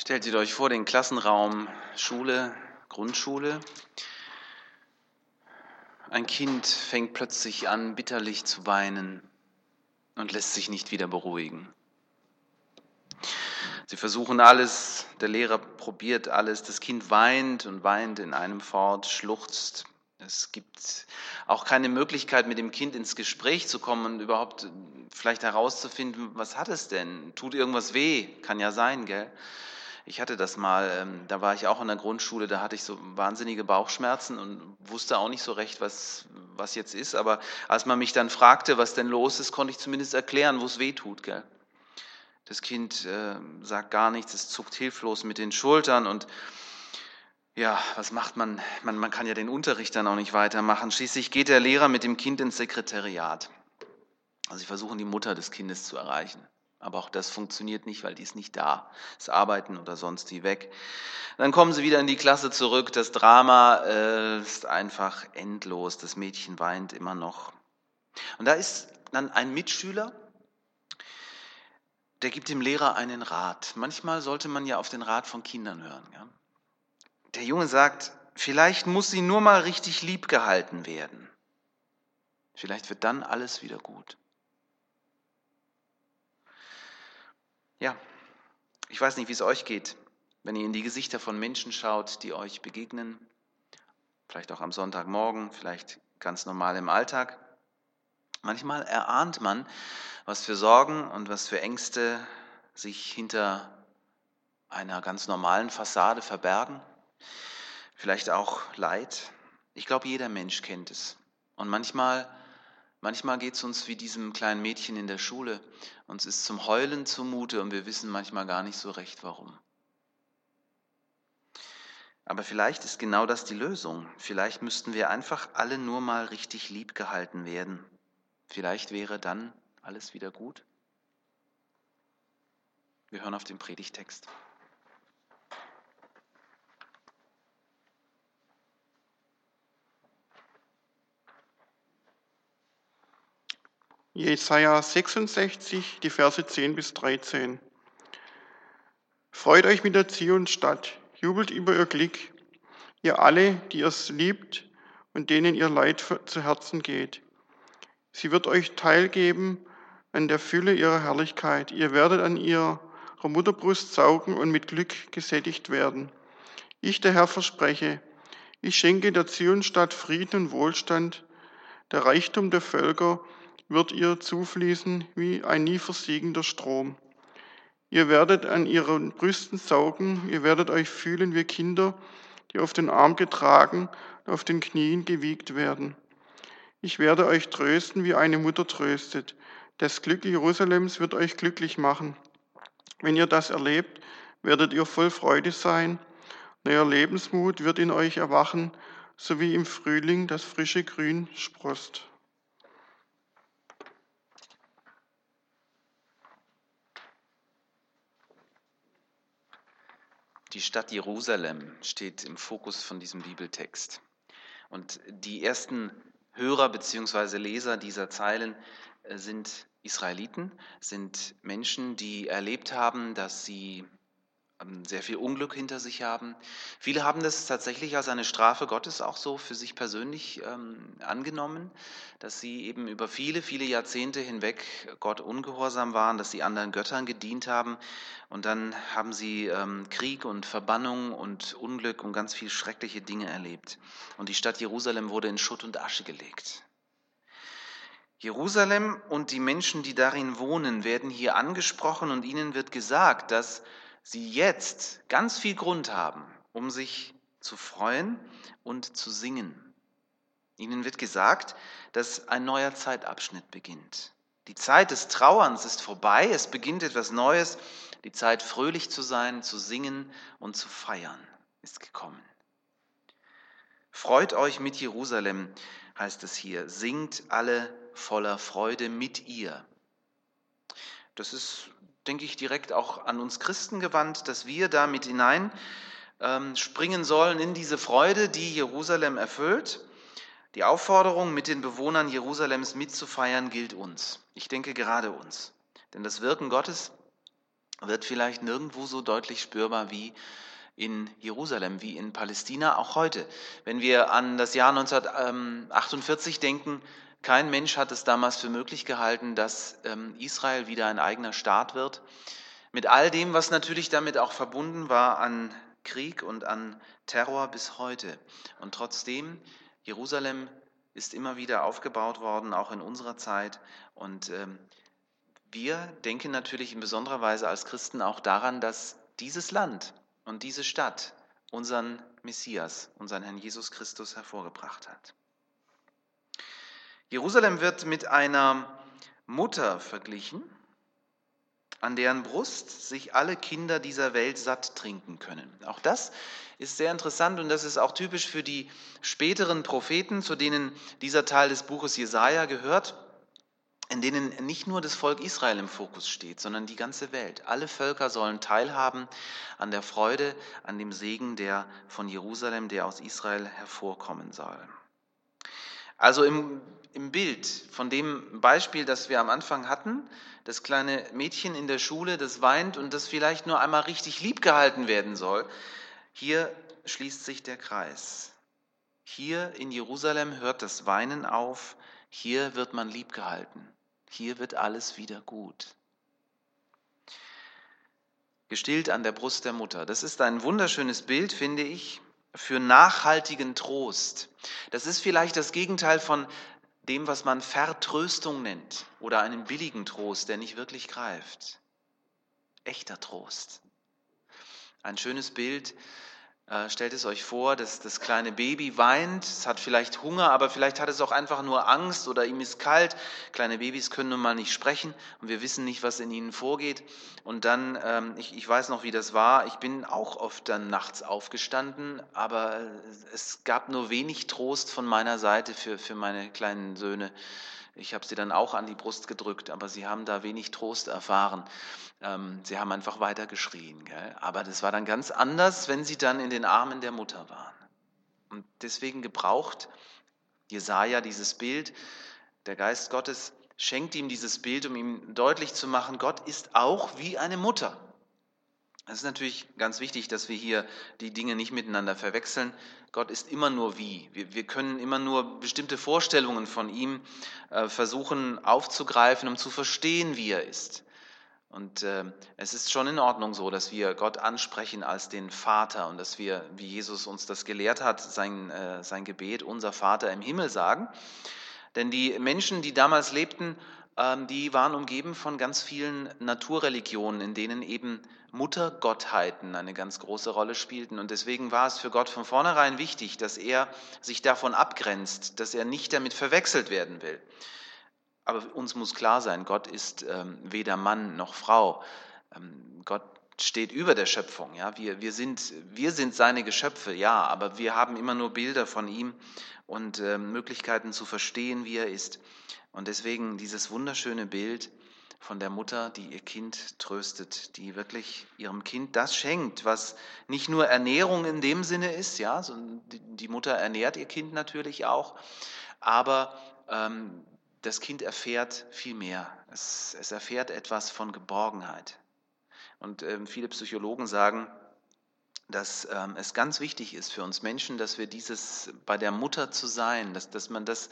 Stellt ihr euch vor den Klassenraum Schule, Grundschule. Ein Kind fängt plötzlich an, bitterlich zu weinen und lässt sich nicht wieder beruhigen. Sie versuchen alles, der Lehrer probiert alles, das Kind weint und weint in einem fort, schluchzt. Es gibt auch keine Möglichkeit, mit dem Kind ins Gespräch zu kommen und überhaupt vielleicht herauszufinden, was hat es denn? Tut irgendwas weh? Kann ja sein, gell? Ich hatte das mal, ähm, da war ich auch in der Grundschule, da hatte ich so wahnsinnige Bauchschmerzen und wusste auch nicht so recht, was, was jetzt ist. Aber als man mich dann fragte, was denn los ist, konnte ich zumindest erklären, wo es weh tut. Gell? Das Kind äh, sagt gar nichts, es zuckt hilflos mit den Schultern und ja, was macht man? man? Man kann ja den Unterricht dann auch nicht weitermachen. Schließlich geht der Lehrer mit dem Kind ins Sekretariat. Also sie versuchen die Mutter des Kindes zu erreichen. Aber auch das funktioniert nicht, weil die ist nicht da. Das Arbeiten oder sonst die weg. Dann kommen sie wieder in die Klasse zurück. Das Drama äh, ist einfach endlos. Das Mädchen weint immer noch. Und da ist dann ein Mitschüler, der gibt dem Lehrer einen Rat. Manchmal sollte man ja auf den Rat von Kindern hören. Ja? Der Junge sagt, vielleicht muss sie nur mal richtig lieb gehalten werden. Vielleicht wird dann alles wieder gut. Ja, ich weiß nicht, wie es euch geht, wenn ihr in die Gesichter von Menschen schaut, die euch begegnen, vielleicht auch am Sonntagmorgen, vielleicht ganz normal im Alltag. Manchmal erahnt man, was für Sorgen und was für Ängste sich hinter einer ganz normalen Fassade verbergen. Vielleicht auch Leid. Ich glaube, jeder Mensch kennt es. Und manchmal Manchmal geht es uns wie diesem kleinen Mädchen in der Schule. Uns ist zum Heulen zumute und wir wissen manchmal gar nicht so recht warum. Aber vielleicht ist genau das die Lösung. Vielleicht müssten wir einfach alle nur mal richtig lieb gehalten werden. Vielleicht wäre dann alles wieder gut. Wir hören auf den Predigtext. Jesaja 66, die Verse 10 bis 13. Freut euch mit der Zionstadt, jubelt über ihr Glück, ihr alle, die es liebt und denen ihr Leid zu Herzen geht. Sie wird euch teilgeben an der Fülle ihrer Herrlichkeit. Ihr werdet an ihrer Mutterbrust saugen und mit Glück gesättigt werden. Ich, der Herr, verspreche, ich schenke der Zionstadt Frieden und Wohlstand, der Reichtum der Völker wird ihr zufließen wie ein nie versiegender Strom. Ihr werdet an ihren Brüsten saugen, ihr werdet euch fühlen wie Kinder, die auf den Arm getragen und auf den Knien gewiegt werden. Ich werde euch trösten, wie eine Mutter tröstet. Das Glück Jerusalems wird euch glücklich machen. Wenn ihr das erlebt, werdet ihr voll Freude sein. Neuer Lebensmut wird in euch erwachen, so wie im Frühling das frische Grün sprost. Die Stadt Jerusalem steht im Fokus von diesem Bibeltext. Und die ersten Hörer bzw. Leser dieser Zeilen äh, sind Israeliten, sind Menschen, die erlebt haben, dass sie sehr viel Unglück hinter sich haben. Viele haben das tatsächlich als eine Strafe Gottes auch so für sich persönlich ähm, angenommen, dass sie eben über viele, viele Jahrzehnte hinweg Gott ungehorsam waren, dass sie anderen Göttern gedient haben. Und dann haben sie ähm, Krieg und Verbannung und Unglück und ganz viele schreckliche Dinge erlebt. Und die Stadt Jerusalem wurde in Schutt und Asche gelegt. Jerusalem und die Menschen, die darin wohnen, werden hier angesprochen und ihnen wird gesagt, dass sie jetzt ganz viel Grund haben, um sich zu freuen und zu singen. Ihnen wird gesagt, dass ein neuer Zeitabschnitt beginnt. Die Zeit des Trauerns ist vorbei, es beginnt etwas Neues. Die Zeit, fröhlich zu sein, zu singen und zu feiern, ist gekommen. Freut euch mit Jerusalem, heißt es hier. Singt alle voller Freude mit ihr. Das ist denke ich, direkt auch an uns Christen gewandt, dass wir da mit hinein ähm, springen sollen in diese Freude, die Jerusalem erfüllt. Die Aufforderung, mit den Bewohnern Jerusalems mitzufeiern, gilt uns. Ich denke gerade uns. Denn das Wirken Gottes wird vielleicht nirgendwo so deutlich spürbar wie in Jerusalem, wie in Palästina, auch heute. Wenn wir an das Jahr 1948 denken, kein Mensch hat es damals für möglich gehalten, dass ähm, Israel wieder ein eigener Staat wird. Mit all dem, was natürlich damit auch verbunden war an Krieg und an Terror bis heute. Und trotzdem, Jerusalem ist immer wieder aufgebaut worden, auch in unserer Zeit. Und ähm, wir denken natürlich in besonderer Weise als Christen auch daran, dass dieses Land und diese Stadt unseren Messias, unseren Herrn Jesus Christus hervorgebracht hat. Jerusalem wird mit einer Mutter verglichen, an deren Brust sich alle Kinder dieser Welt satt trinken können. Auch das ist sehr interessant und das ist auch typisch für die späteren Propheten, zu denen dieser Teil des Buches Jesaja gehört, in denen nicht nur das Volk Israel im Fokus steht, sondern die ganze Welt. Alle Völker sollen teilhaben an der Freude, an dem Segen, der von Jerusalem, der aus Israel hervorkommen soll. Also im, im Bild von dem Beispiel, das wir am Anfang hatten, das kleine Mädchen in der Schule, das weint und das vielleicht nur einmal richtig lieb gehalten werden soll, hier schließt sich der Kreis. Hier in Jerusalem hört das Weinen auf, hier wird man lieb gehalten, hier wird alles wieder gut. Gestillt an der Brust der Mutter. Das ist ein wunderschönes Bild, finde ich, für nachhaltigen Trost. Das ist vielleicht das Gegenteil von dem, was man Vertröstung nennt oder einen billigen Trost, der nicht wirklich greift. Echter Trost. Ein schönes Bild äh, stellt es euch vor, dass das kleine Baby weint, es hat vielleicht Hunger, aber vielleicht hat es auch einfach nur Angst oder ihm ist kalt. Kleine Babys können nun mal nicht sprechen und wir wissen nicht, was in ihnen vorgeht. Und dann, ähm, ich, weiß noch, wie das war, ich bin auch oft dann nachts aufgestanden, aber es gab nur wenig Trost von meiner Seite für meine kleinen Söhne. Ich habe sie dann auch an die Brust gedrückt, aber sie haben da wenig Trost erfahren. Ähm, sie haben einfach weiter geschrien. Gell? Aber das war dann ganz anders, wenn sie dann in den Armen der Mutter waren. Und deswegen gebraucht Jesaja dieses Bild. Der Geist Gottes schenkt ihm dieses Bild, um ihm deutlich zu machen, Gott ist auch wie eine Mutter. Es ist natürlich ganz wichtig, dass wir hier die Dinge nicht miteinander verwechseln. Gott ist immer nur wie. Wir, wir können immer nur bestimmte Vorstellungen von ihm äh, versuchen aufzugreifen, um zu verstehen, wie er ist. Und äh, es ist schon in Ordnung so, dass wir Gott ansprechen als den Vater und dass wir, wie Jesus uns das gelehrt hat, sein, äh, sein Gebet, unser Vater im Himmel sagen. Denn die Menschen, die damals lebten, die waren umgeben von ganz vielen Naturreligionen, in denen eben Muttergottheiten eine ganz große Rolle spielten. Und deswegen war es für Gott von vornherein wichtig, dass er sich davon abgrenzt, dass er nicht damit verwechselt werden will. Aber uns muss klar sein, Gott ist ähm, weder Mann noch Frau. Ähm, Gott steht über der Schöpfung. Ja? Wir, wir, sind, wir sind seine Geschöpfe, ja, aber wir haben immer nur Bilder von ihm und äh, Möglichkeiten zu verstehen, wie er ist. Und deswegen dieses wunderschöne Bild, von der Mutter, die ihr Kind tröstet, die wirklich ihrem Kind das schenkt, was nicht nur Ernährung in dem Sinne ist, ja, die Mutter ernährt ihr Kind natürlich auch, aber ähm, das Kind erfährt viel mehr. Es, es erfährt etwas von Geborgenheit. Und ähm, viele Psychologen sagen, dass ähm, es ganz wichtig ist für uns Menschen, dass wir dieses bei der Mutter zu sein, dass, dass man das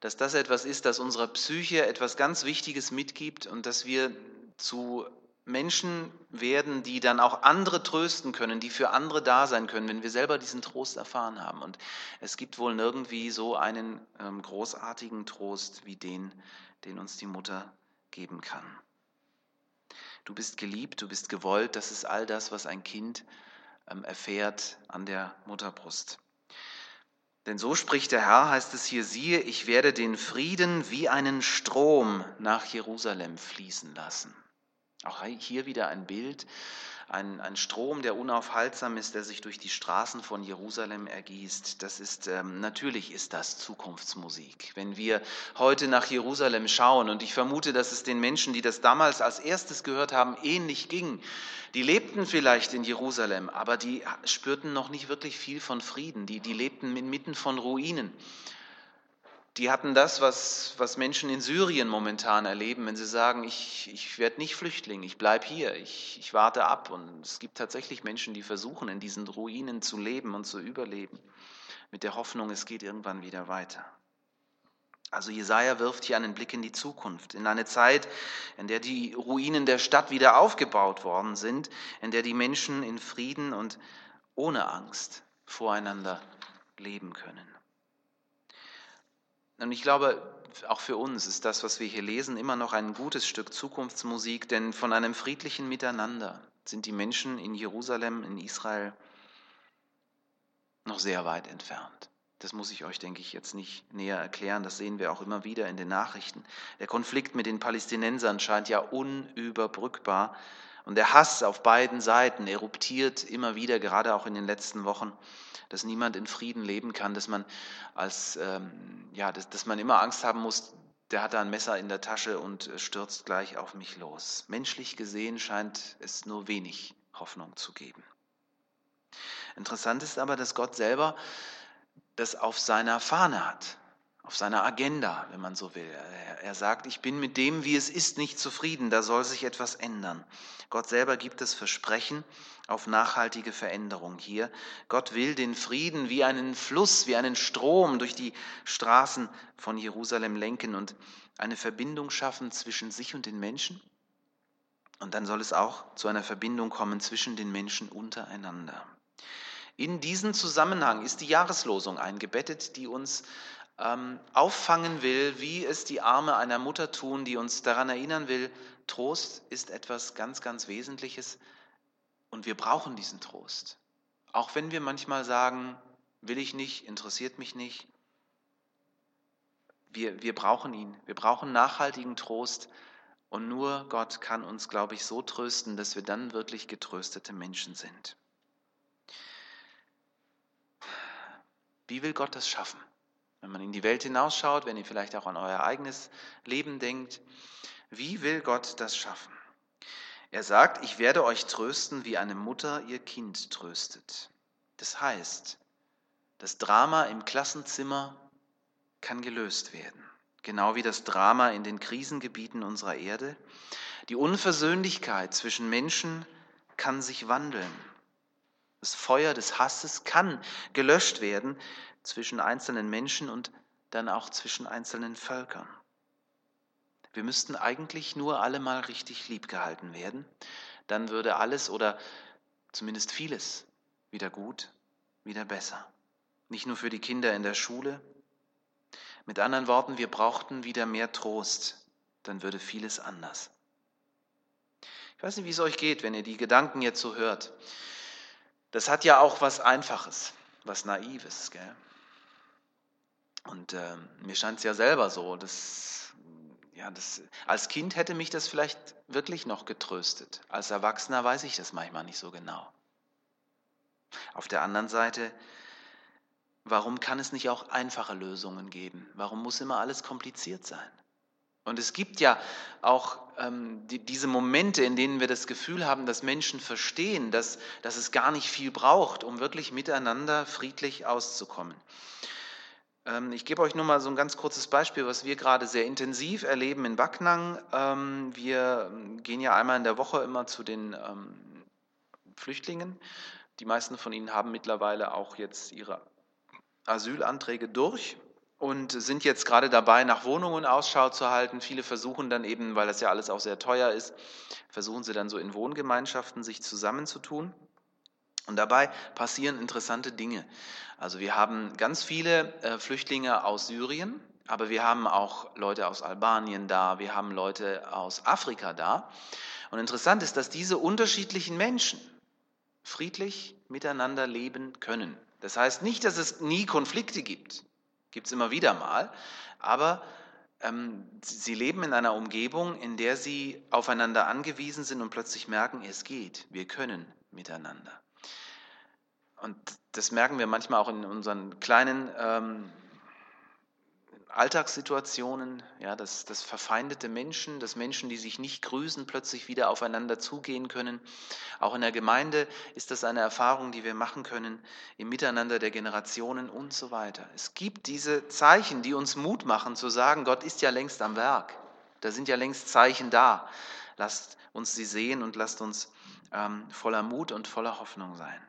dass das etwas ist, das unserer Psyche etwas ganz Wichtiges mitgibt und dass wir zu Menschen werden, die dann auch andere trösten können, die für andere da sein können, wenn wir selber diesen Trost erfahren haben. Und es gibt wohl nirgendwie so einen ähm, großartigen Trost wie den, den uns die Mutter geben kann. Du bist geliebt, du bist gewollt, das ist all das, was ein Kind ähm, erfährt an der Mutterbrust. Denn so spricht der Herr, heißt es hier, siehe, ich werde den Frieden wie einen Strom nach Jerusalem fließen lassen. Auch hier wieder ein Bild ein, ein Strom, der unaufhaltsam ist, der sich durch die Straßen von Jerusalem ergießt. Das ist ähm, natürlich ist das Zukunftsmusik. Wenn wir heute nach Jerusalem schauen, und ich vermute, dass es den Menschen, die das damals als erstes gehört haben, ähnlich ging. Die lebten vielleicht in Jerusalem, aber die spürten noch nicht wirklich viel von Frieden. Die, die lebten inmitten von Ruinen. Die hatten das, was, was Menschen in Syrien momentan erleben, wenn sie sagen, ich, ich werde nicht Flüchtling, ich bleibe hier, ich, ich warte ab. Und es gibt tatsächlich Menschen, die versuchen, in diesen Ruinen zu leben und zu überleben, mit der Hoffnung, es geht irgendwann wieder weiter. Also Jesaja wirft hier einen Blick in die Zukunft, in eine Zeit, in der die Ruinen der Stadt wieder aufgebaut worden sind, in der die Menschen in Frieden und ohne Angst voreinander leben können. Und ich glaube, auch für uns ist das, was wir hier lesen, immer noch ein gutes Stück Zukunftsmusik, denn von einem friedlichen Miteinander sind die Menschen in Jerusalem, in Israel noch sehr weit entfernt. Das muss ich euch, denke ich, jetzt nicht näher erklären. Das sehen wir auch immer wieder in den Nachrichten. Der Konflikt mit den Palästinensern scheint ja unüberbrückbar. Und der Hass auf beiden Seiten eruptiert immer wieder, gerade auch in den letzten Wochen dass niemand in Frieden leben kann, dass man, als, ähm, ja, dass, dass man immer Angst haben muss, der hat da ein Messer in der Tasche und stürzt gleich auf mich los. Menschlich gesehen scheint es nur wenig Hoffnung zu geben. Interessant ist aber, dass Gott selber das auf seiner Fahne hat auf seiner Agenda, wenn man so will. Er sagt, ich bin mit dem, wie es ist, nicht zufrieden, da soll sich etwas ändern. Gott selber gibt das Versprechen auf nachhaltige Veränderung hier. Gott will den Frieden wie einen Fluss, wie einen Strom durch die Straßen von Jerusalem lenken und eine Verbindung schaffen zwischen sich und den Menschen. Und dann soll es auch zu einer Verbindung kommen zwischen den Menschen untereinander. In diesen Zusammenhang ist die Jahreslosung eingebettet, die uns ähm, auffangen will, wie es die Arme einer Mutter tun, die uns daran erinnern will, Trost ist etwas ganz, ganz Wesentliches und wir brauchen diesen Trost. Auch wenn wir manchmal sagen, will ich nicht, interessiert mich nicht. Wir, wir brauchen ihn. Wir brauchen nachhaltigen Trost. Und nur Gott kann uns, glaube ich, so trösten, dass wir dann wirklich getröstete Menschen sind. Wie will Gott das schaffen? Wenn man in die Welt hinausschaut, wenn ihr vielleicht auch an euer eigenes Leben denkt, wie will Gott das schaffen? Er sagt, ich werde euch trösten, wie eine Mutter ihr Kind tröstet. Das heißt, das Drama im Klassenzimmer kann gelöst werden, genau wie das Drama in den Krisengebieten unserer Erde. Die Unversöhnlichkeit zwischen Menschen kann sich wandeln. Das Feuer des Hasses kann gelöscht werden, zwischen einzelnen Menschen und dann auch zwischen einzelnen Völkern. Wir müssten eigentlich nur alle mal richtig lieb gehalten werden, dann würde alles oder zumindest vieles wieder gut, wieder besser. Nicht nur für die Kinder in der Schule. Mit anderen Worten, wir brauchten wieder mehr Trost, dann würde vieles anders. Ich weiß nicht, wie es euch geht, wenn ihr die Gedanken jetzt so hört. Das hat ja auch was Einfaches, was Naives. Gell? Und äh, mir scheint es ja selber so, dass, ja, das, als Kind hätte mich das vielleicht wirklich noch getröstet. Als Erwachsener weiß ich das manchmal nicht so genau. Auf der anderen Seite, warum kann es nicht auch einfache Lösungen geben? Warum muss immer alles kompliziert sein? Und es gibt ja auch ähm, die, diese Momente, in denen wir das Gefühl haben, dass Menschen verstehen, dass, dass es gar nicht viel braucht, um wirklich miteinander friedlich auszukommen. Ähm, ich gebe euch nur mal so ein ganz kurzes Beispiel, was wir gerade sehr intensiv erleben in Backnang. Ähm, wir gehen ja einmal in der Woche immer zu den ähm, Flüchtlingen. Die meisten von ihnen haben mittlerweile auch jetzt ihre Asylanträge durch und sind jetzt gerade dabei, nach Wohnungen Ausschau zu halten. Viele versuchen dann eben, weil das ja alles auch sehr teuer ist, versuchen sie dann so in Wohngemeinschaften sich zusammenzutun. Und dabei passieren interessante Dinge. Also wir haben ganz viele äh, Flüchtlinge aus Syrien, aber wir haben auch Leute aus Albanien da, wir haben Leute aus Afrika da. Und interessant ist, dass diese unterschiedlichen Menschen friedlich miteinander leben können. Das heißt nicht, dass es nie Konflikte gibt, gibt es immer wieder mal, aber ähm, sie leben in einer Umgebung, in der sie aufeinander angewiesen sind und plötzlich merken, es geht, wir können miteinander. Und das merken wir manchmal auch in unseren kleinen, ähm, Alltagssituationen, ja, dass, dass verfeindete Menschen, dass Menschen, die sich nicht grüßen, plötzlich wieder aufeinander zugehen können. Auch in der Gemeinde ist das eine Erfahrung, die wir machen können, im Miteinander der Generationen und so weiter. Es gibt diese Zeichen, die uns Mut machen zu sagen, Gott ist ja längst am Werk. Da sind ja längst Zeichen da. Lasst uns sie sehen und lasst uns ähm, voller Mut und voller Hoffnung sein.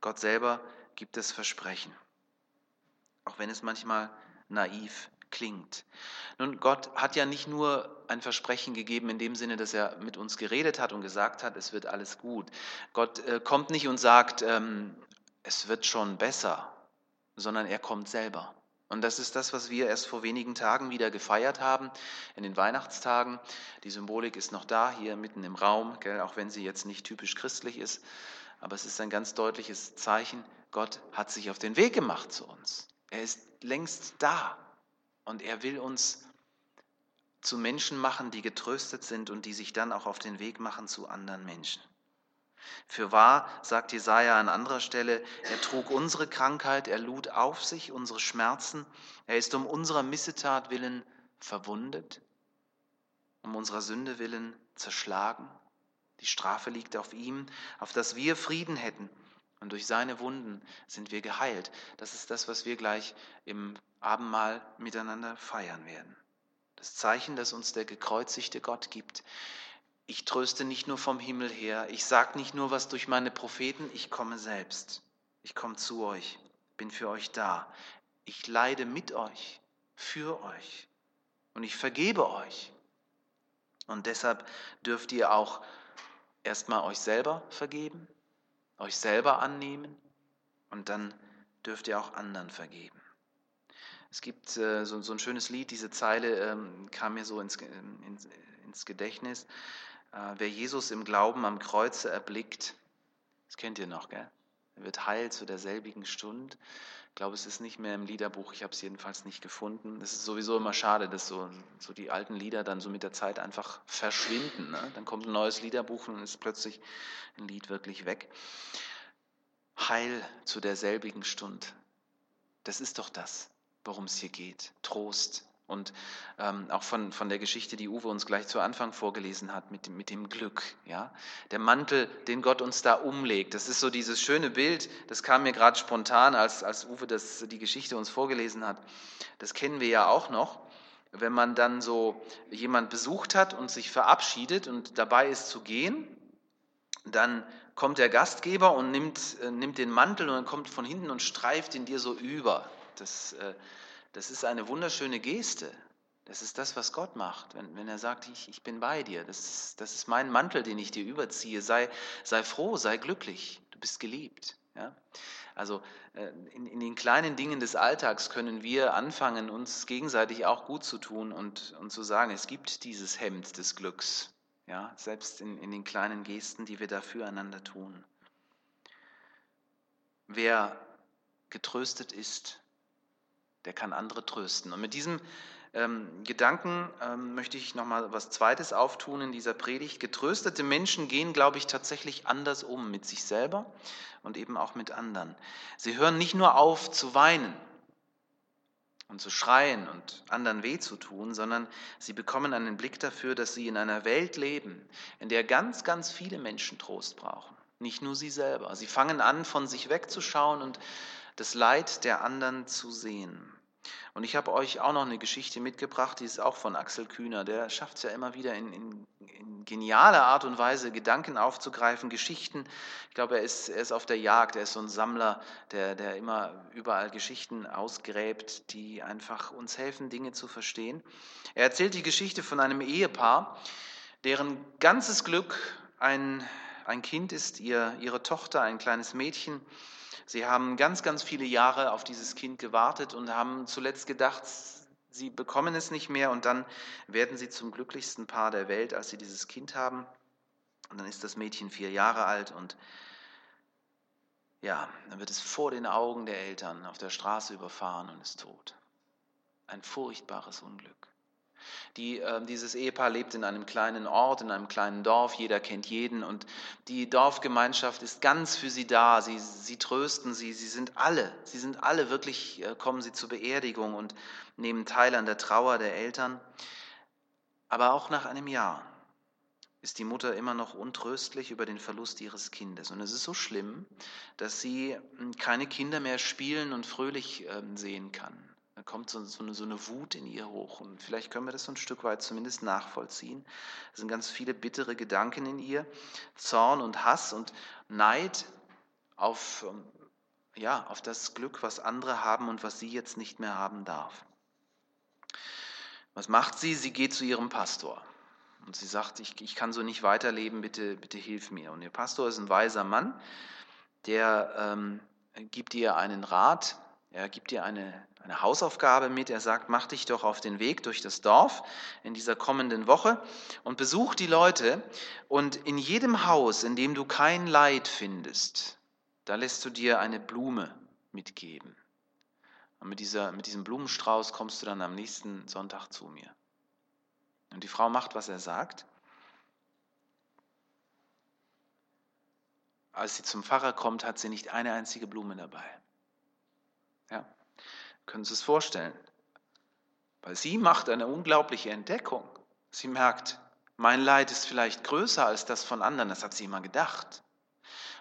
Gott selber gibt das Versprechen, auch wenn es manchmal naiv klingt. Nun, Gott hat ja nicht nur ein Versprechen gegeben in dem Sinne, dass er mit uns geredet hat und gesagt hat, es wird alles gut. Gott äh, kommt nicht und sagt, ähm, es wird schon besser, sondern er kommt selber. Und das ist das, was wir erst vor wenigen Tagen wieder gefeiert haben, in den Weihnachtstagen. Die Symbolik ist noch da, hier mitten im Raum, gell, auch wenn sie jetzt nicht typisch christlich ist. Aber es ist ein ganz deutliches Zeichen, Gott hat sich auf den Weg gemacht zu uns. Er ist längst da und er will uns zu Menschen machen, die getröstet sind und die sich dann auch auf den Weg machen zu anderen Menschen. Für wahr, sagt Jesaja an anderer Stelle, er trug unsere Krankheit, er lud auf sich unsere Schmerzen, er ist um unserer Missetat willen verwundet, um unserer Sünde willen zerschlagen. Die Strafe liegt auf ihm, auf dass wir Frieden hätten. Und durch seine Wunden sind wir geheilt. Das ist das, was wir gleich im Abendmahl miteinander feiern werden. Das Zeichen, das uns der gekreuzigte Gott gibt. Ich tröste nicht nur vom Himmel her, ich sage nicht nur was durch meine Propheten, ich komme selbst. Ich komme zu euch, bin für euch da. Ich leide mit euch, für euch. Und ich vergebe euch. Und deshalb dürft ihr auch erstmal euch selber vergeben, euch selber annehmen und dann dürft ihr auch anderen vergeben. Es gibt äh, so, so, ein schönes Lied, diese Zeile ähm, kam mir so ins, ins, ins Gedächtnis. Äh, wer Jesus im Glauben am Kreuze erblickt, das kennt ihr noch, gell? Er wird heil zu derselbigen Stunde. Ich glaube, es ist nicht mehr im Liederbuch, ich habe es jedenfalls nicht gefunden. Es ist sowieso immer schade, dass so, so die alten Lieder dann so mit der Zeit einfach verschwinden. Ne? Dann kommt ein neues Liederbuch und ist plötzlich ein Lied wirklich weg. Heil zu derselbigen Stunde. Das ist doch das, worum es hier geht. Trost, und ähm, auch von, von der Geschichte, die Uwe uns gleich zu Anfang vorgelesen hat, mit, mit dem Glück. Ja? Der Mantel, den Gott uns da umlegt, das ist so dieses schöne Bild, das kam mir gerade spontan, als, als Uwe das, die Geschichte uns vorgelesen hat. Das kennen wir ja auch noch, wenn man dann so jemand besucht hat und sich verabschiedet und dabei ist zu gehen, dann kommt der Gastgeber und nimmt, äh, nimmt den Mantel und kommt von hinten und streift ihn dir so über. Das äh, das ist eine wunderschöne Geste. Das ist das, was Gott macht, wenn, wenn er sagt, ich, ich bin bei dir. Das ist, das ist mein Mantel, den ich dir überziehe. Sei, sei froh, sei glücklich, du bist geliebt. Ja? Also äh, in, in den kleinen Dingen des Alltags können wir anfangen, uns gegenseitig auch gut zu tun und, und zu sagen, es gibt dieses Hemd des Glücks. Ja? Selbst in, in den kleinen Gesten, die wir da füreinander tun. Wer getröstet ist, der kann andere trösten. Und mit diesem ähm, Gedanken ähm, möchte ich nochmal was Zweites auftun in dieser Predigt. Getröstete Menschen gehen, glaube ich, tatsächlich anders um mit sich selber und eben auch mit anderen. Sie hören nicht nur auf zu weinen und zu schreien und anderen weh zu tun, sondern sie bekommen einen Blick dafür, dass sie in einer Welt leben, in der ganz, ganz viele Menschen Trost brauchen. Nicht nur sie selber. Sie fangen an, von sich wegzuschauen und das Leid der anderen zu sehen. Und ich habe euch auch noch eine Geschichte mitgebracht, die ist auch von Axel Kühner. Der schafft es ja immer wieder in, in, in genialer Art und Weise, Gedanken aufzugreifen, Geschichten. Ich glaube, er ist, er ist auf der Jagd, er ist so ein Sammler, der, der immer überall Geschichten ausgräbt, die einfach uns helfen, Dinge zu verstehen. Er erzählt die Geschichte von einem Ehepaar, deren ganzes Glück ein, ein Kind ist, ihr, ihre Tochter, ein kleines Mädchen. Sie haben ganz, ganz viele Jahre auf dieses Kind gewartet und haben zuletzt gedacht, sie bekommen es nicht mehr und dann werden sie zum glücklichsten Paar der Welt, als sie dieses Kind haben. Und dann ist das Mädchen vier Jahre alt und ja, dann wird es vor den Augen der Eltern auf der Straße überfahren und ist tot. Ein furchtbares Unglück. Die, äh, dieses Ehepaar lebt in einem kleinen Ort, in einem kleinen Dorf, jeder kennt jeden und die Dorfgemeinschaft ist ganz für sie da. Sie, sie trösten sie, sie sind alle, sie sind alle wirklich, äh, kommen sie zur Beerdigung und nehmen teil an der Trauer der Eltern. Aber auch nach einem Jahr ist die Mutter immer noch untröstlich über den Verlust ihres Kindes. Und es ist so schlimm, dass sie hm, keine Kinder mehr spielen und fröhlich ähm, sehen kann. Da kommt so, so, eine, so eine Wut in ihr hoch. Und vielleicht können wir das so ein Stück weit zumindest nachvollziehen. Es sind ganz viele bittere Gedanken in ihr, Zorn und Hass und Neid auf, ähm, ja, auf das Glück, was andere haben und was sie jetzt nicht mehr haben darf. Was macht sie? Sie geht zu ihrem Pastor. Und sie sagt, ich, ich kann so nicht weiterleben, bitte, bitte hilf mir. Und ihr Pastor ist ein weiser Mann, der ähm, gibt ihr einen Rat, er gibt ihr eine, eine Hausaufgabe mit. Er sagt, mach dich doch auf den Weg durch das Dorf in dieser kommenden Woche und besuch die Leute. Und in jedem Haus, in dem du kein Leid findest, da lässt du dir eine Blume mitgeben. Und mit, dieser, mit diesem Blumenstrauß kommst du dann am nächsten Sonntag zu mir. Und die Frau macht, was er sagt. Als sie zum Pfarrer kommt, hat sie nicht eine einzige Blume dabei. Können Sie es vorstellen? Weil sie macht eine unglaubliche Entdeckung. Sie merkt, mein Leid ist vielleicht größer als das von anderen, das hat sie immer gedacht.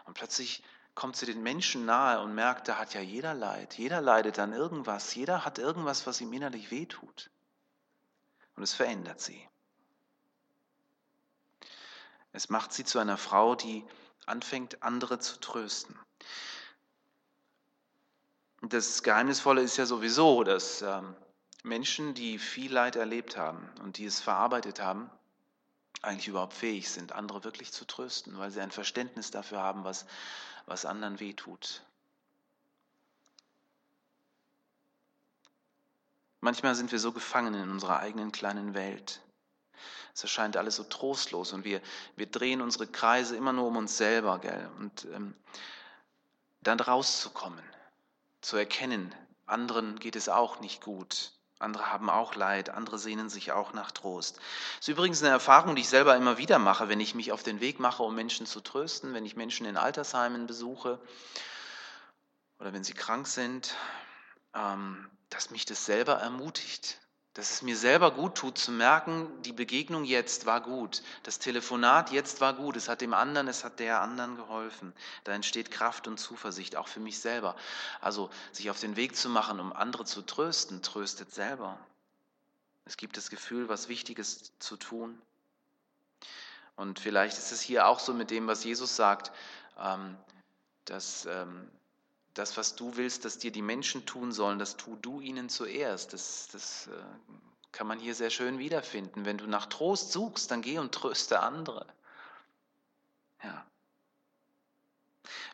Und plötzlich kommt sie den Menschen nahe und merkt, da hat ja jeder Leid, jeder leidet an irgendwas, jeder hat irgendwas, was ihm innerlich wehtut und es verändert sie. Es macht sie zu einer Frau, die anfängt, andere zu trösten. Das Geheimnisvolle ist ja sowieso, dass ähm, Menschen, die viel Leid erlebt haben und die es verarbeitet haben, eigentlich überhaupt fähig sind, andere wirklich zu trösten, weil sie ein Verständnis dafür haben, was, was anderen wehtut. Manchmal sind wir so gefangen in unserer eigenen kleinen Welt. Es erscheint alles so trostlos und wir, wir drehen unsere Kreise immer nur um uns selber. Gell? Und ähm, dann rauszukommen, zu erkennen, anderen geht es auch nicht gut. Andere haben auch Leid, andere sehnen sich auch nach Trost. Das ist übrigens eine Erfahrung, die ich selber immer wieder mache, wenn ich mich auf den Weg mache, um Menschen zu trösten, wenn ich Menschen in Altersheimen besuche oder wenn sie krank sind. Ähm, dass mich das selber ermutigt, dass es mir selber gut tut zu merken, die Begegnung jetzt war gut, das Telefonat jetzt war gut, es hat dem anderen, es hat der anderen geholfen. Da entsteht Kraft und Zuversicht, auch für mich selber. Also sich auf den Weg zu machen, um andere zu trösten, tröstet selber. Es gibt das Gefühl, was Wichtiges zu tun. Und vielleicht ist es hier auch so mit dem, was Jesus sagt, ähm, dass ähm, das, was du willst, dass dir die Menschen tun sollen, das tu du ihnen zuerst. Das, das äh, kann man hier sehr schön wiederfinden. Wenn du nach Trost suchst, dann geh und tröste andere. Ja.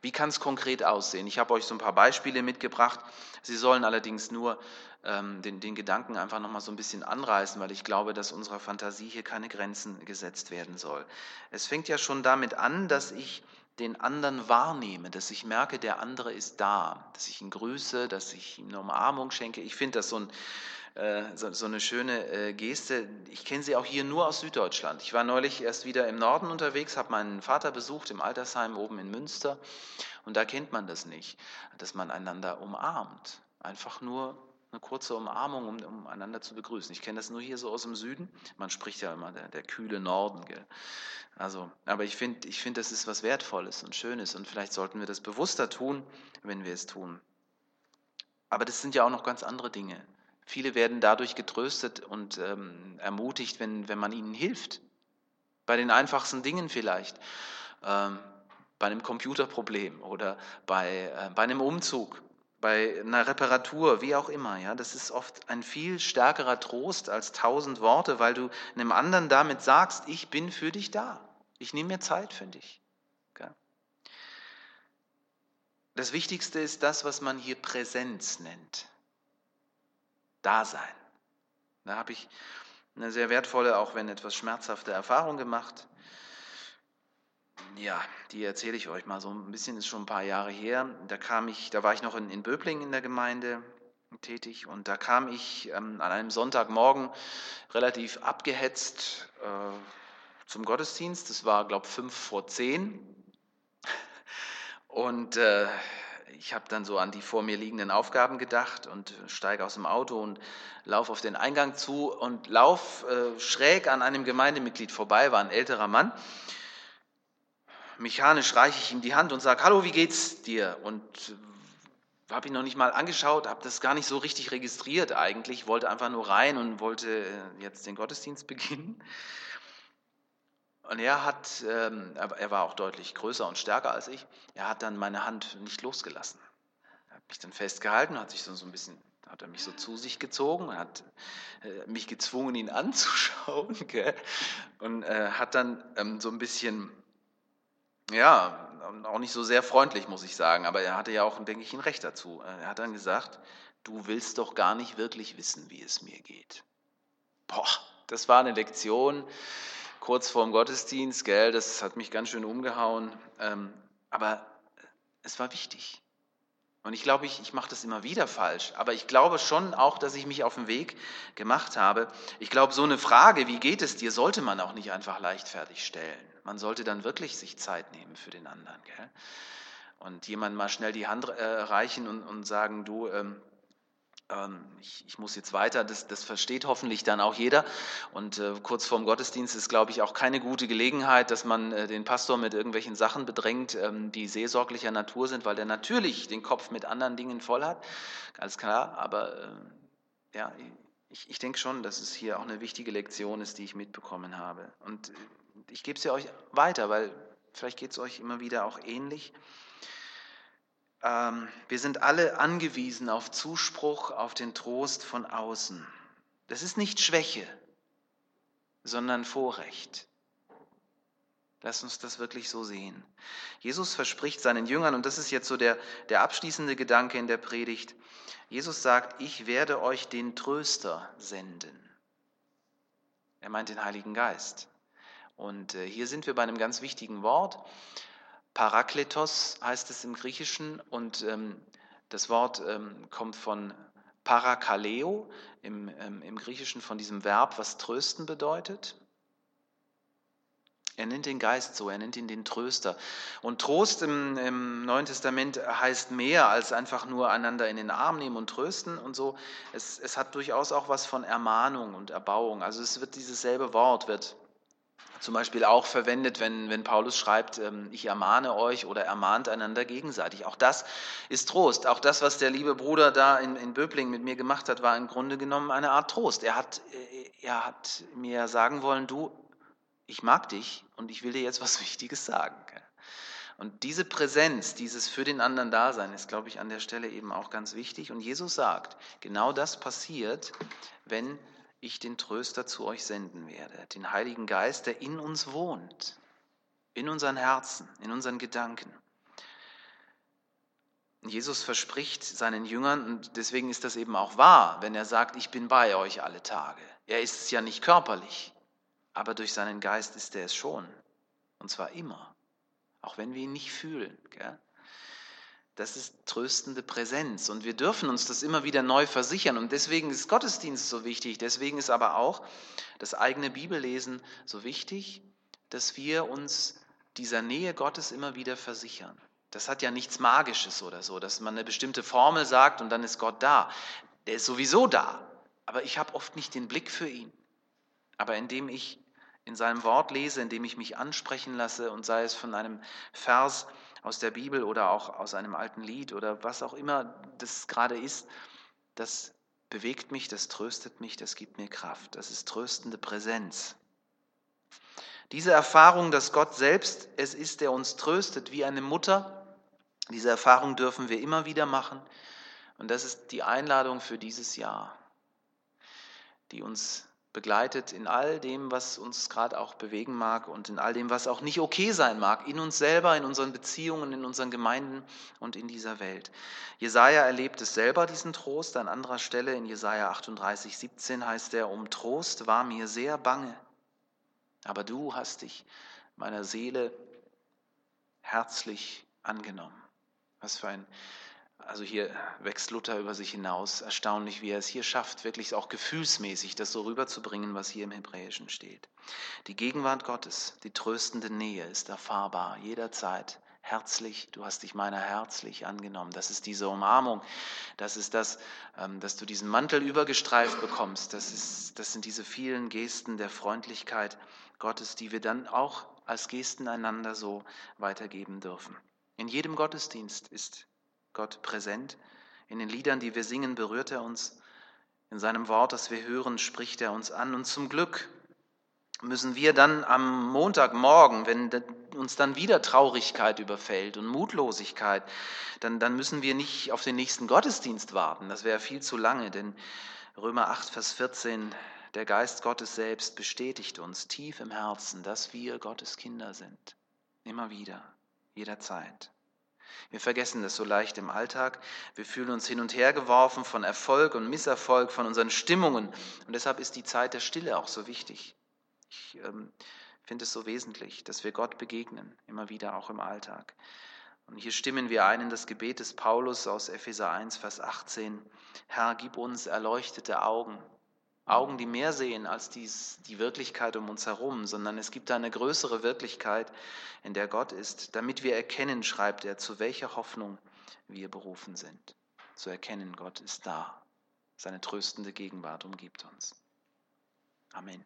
Wie kann es konkret aussehen? Ich habe euch so ein paar Beispiele mitgebracht. Sie sollen allerdings nur ähm, den, den Gedanken einfach nochmal so ein bisschen anreißen, weil ich glaube, dass unserer Fantasie hier keine Grenzen gesetzt werden soll. Es fängt ja schon damit an, dass ich den anderen wahrnehme, dass ich merke, der andere ist da, dass ich ihn grüße, dass ich ihm eine Umarmung schenke. Ich finde das so, ein, äh, so, so, eine schöne äh, Geste. Ich kenne sie auch hier nur aus Süddeutschland. Ich war neulich erst wieder im Norden unterwegs, habe meinen Vater besucht im Altersheim oben in Münster und da kennt man das nicht, dass man einander umarmt. Einfach nur eine kurze Umarmung, um, um einander zu begrüßen. Ich kenne das nur hier so aus dem Süden. Man spricht ja immer der, der kühle Norden. Gell? Also, aber ich finde, ich find, das ist was Wertvolles und Schönes und vielleicht sollten wir das bewusster tun, wenn wir es tun. Aber das sind ja auch noch ganz andere Dinge. Viele werden dadurch getröstet und ähm, ermutigt, wenn, wenn man ihnen hilft. Bei den einfachsten Dingen vielleicht. Ähm, bei einem Computerproblem oder bei, äh, bei einem Umzug bei einer Reparatur, wie auch immer. Ja, das ist oft ein viel stärkerer Trost als tausend Worte, weil du einem anderen damit sagst, ich bin für dich da. Ich nehme mir Zeit für dich. Das Wichtigste ist das, was man hier Präsenz nennt. Dasein. Da habe ich eine sehr wertvolle, auch wenn etwas schmerzhafte Erfahrung gemacht ja, die erzähle ich euch mal so ein bisschen, ist schon ein paar Jahre her. Da kam ich, da war ich noch in, in Böblingen in der Gemeinde. tätig. Und da kam ich ähm, an einem Sonntagmorgen relativ abgehetzt äh, zum Gottesdienst. Das war, glaube ich, fünf vor zehn. Und äh, ich habe dann so an die vor mir liegenden Aufgaben gedacht und steige aus dem Auto und laufe auf den Eingang zu und laufe äh, schräg an einem Gemeindemitglied vorbei, war ein älterer Mann. Mechanisch reiche ich ihm die Hand und sage, hallo, wie geht's dir? Und habe ihn noch nicht mal angeschaut, habe das gar nicht so richtig registriert eigentlich, wollte einfach nur rein und wollte äh, jetzt den Gottesdienst beginnen. Und er hat, ähm, er war auch deutlich größer und stärker als ich, er hat dann meine Hand nicht losgelassen. Er hat mich dann festgehalten, hat sich so, so ein bisschen, hat er mich so zu sich gezogen, hat äh, mich gezwungen, ihn anzuschauen, gell? und äh, hat dann ähm, so ein bisschen, ja, auch nicht so sehr freundlich, muss ich sagen, aber er hatte ja auch, denke ich, ein Recht dazu. Er hat dann gesagt, du willst doch gar nicht wirklich wissen, wie es mir geht. Boah, das war eine Lektion, kurz vorm Gottesdienst, gell, das hat mich ganz schön umgehauen. Ähm, aber es war wichtig. Und ich glaube, ich, ich mache das immer wieder falsch. Aber ich glaube schon auch, dass ich mich auf den Weg gemacht habe. Ich glaube, so eine Frage, wie geht es dir, sollte man auch nicht einfach leichtfertig stellen. Man sollte dann wirklich sich Zeit nehmen für den anderen. Gell? Und jemand mal schnell die Hand äh, reichen und, und sagen, du, ähm, ich, ich, muss jetzt weiter, das, das, versteht hoffentlich dann auch jeder. Und äh, kurz vorm Gottesdienst ist, glaube ich, auch keine gute Gelegenheit, dass man äh, den Pastor mit irgendwelchen Sachen bedrängt, ähm, die seelsorglicher Natur sind, weil der natürlich den Kopf mit anderen Dingen voll hat, ganz klar. Aber äh, ja, ich, ich denke schon, dass es hier auch eine wichtige Lektion ist, die ich mitbekommen habe. Und ich gebe sie euch weiter, weil vielleicht geht es euch immer wieder auch ähnlich. Ähm, wir sind alle angewiesen auf Zuspruch, auf den Trost von außen. Das ist nicht Schwäche, sondern Vorrecht. Lass uns das wirklich so sehen. Jesus verspricht seinen Jüngern, und das ist jetzt so der, der abschließende Gedanke in der Predigt, Jesus sagt, ich werde euch den Tröster senden. Er meint den Heiligen Geist. Und äh, hier sind wir bei einem ganz wichtigen Wort. Parakletos heißt es im Griechischen und ähm, das Wort ähm, kommt von Parakaleo im, ähm, im Griechischen von diesem Verb, was trösten bedeutet. Er nennt den Geist so, er nennt ihn den Tröster. Und Trost im, im, Neuen Testament heißt mehr als einfach nur einander in den Arm nehmen und trösten und so. Es, es hat durchaus auch was von Ermahnung und Erbauung. Also es wird dieses selbe Wort wird zum Beispiel auch verwendet, wenn, wenn Paulus schreibt, ähm, ich ermahne euch oder ermahnt einander gegenseitig. Auch das ist Trost. Auch das, was der liebe Bruder da in, in Böbling mit mir gemacht hat, war im Grunde genommen eine Art Trost. Er hat, äh, er hat mir sagen wollen, du, ich mag dich und ich will dir jetzt was Wichtiges sagen. Und diese Präsenz, dieses für den anderen Dasein ist, glaube ich, an der Stelle eben auch ganz wichtig. Und Jesus sagt, genau das passiert, wenn ich den Tröster zu euch senden werde, den Heiligen Geist, der in uns wohnt, in unseren Herzen, in unseren Gedanken. Jesus verspricht seinen Jüngern, und deswegen ist das eben auch wahr, wenn er sagt, ich bin bei euch alle Tage. Er ist es ja nicht körperlich, aber durch seinen Geist ist er es schon. Und zwar immer, auch wenn wir ihn nicht fühlen. Gell? Das ist tröstende Präsenz und wir dürfen uns das immer wieder neu versichern und deswegen ist Gottesdienst so wichtig, deswegen ist aber auch das eigene Bibellesen so wichtig, dass wir uns dieser Nähe Gottes immer wieder versichern. Das hat ja nichts Magisches oder so, dass man eine bestimmte Formel sagt und dann ist Gott da. Der ist sowieso da, aber ich habe oft nicht den Blick für ihn. Aber indem ich in seinem Wort lese, indem ich mich ansprechen lasse und sei es von einem Vers, aus der Bibel oder auch aus einem alten Lied oder was auch immer das gerade ist, das bewegt mich, das tröstet mich, das gibt mir Kraft. Das ist tröstende Präsenz. Diese Erfahrung, dass Gott selbst es ist, der uns tröstet wie eine Mutter, diese Erfahrung dürfen wir immer wieder machen. Und das ist die Einladung für dieses Jahr, die uns begleitet in all dem, was uns gerade auch bewegen mag und in all dem, was auch nicht okay sein mag, in uns selber, in unseren Beziehungen, in unseren Gemeinden und in dieser Welt. Jesaja erlebt es selber, diesen Trost. An anderer Stelle in Jesaja 38, 17 heißt er: Um Trost war mir sehr bange, aber du hast dich meiner Seele herzlich angenommen. Was für ein also hier wächst Luther über sich hinaus. Erstaunlich, wie er es hier schafft, wirklich auch gefühlsmäßig das so rüberzubringen, was hier im Hebräischen steht. Die Gegenwart Gottes, die tröstende Nähe ist erfahrbar jederzeit. Herzlich, du hast dich meiner herzlich angenommen. Das ist diese Umarmung. Das ist das, ähm, dass du diesen Mantel übergestreift bekommst. Das, ist, das sind diese vielen Gesten der Freundlichkeit Gottes, die wir dann auch als Gesten einander so weitergeben dürfen. In jedem Gottesdienst ist Gott präsent. In den Liedern, die wir singen, berührt er uns. In seinem Wort, das wir hören, spricht er uns an. Und zum Glück müssen wir dann am Montagmorgen, wenn uns dann wieder Traurigkeit überfällt und Mutlosigkeit, dann, dann müssen wir nicht auf den nächsten Gottesdienst warten. Das wäre viel zu lange, denn Römer 8, Vers 14, der Geist Gottes selbst bestätigt uns tief im Herzen, dass wir Gottes Kinder sind. Immer wieder, jederzeit. Wir vergessen das so leicht im Alltag. Wir fühlen uns hin und her geworfen von Erfolg und Misserfolg, von unseren Stimmungen. Und deshalb ist die Zeit der Stille auch so wichtig. Ich ähm, finde es so wesentlich, dass wir Gott begegnen, immer wieder auch im Alltag. Und hier stimmen wir ein in das Gebet des Paulus aus Epheser 1, Vers 18. Herr, gib uns erleuchtete Augen, Augen, die mehr sehen als dies, die Wirklichkeit um uns herum, sondern es gibt eine größere Wirklichkeit, in der Gott ist, damit wir erkennen, schreibt er, zu welcher Hoffnung wir berufen sind. Zu erkennen, Gott ist da. Seine tröstende Gegenwart umgibt uns. Amen.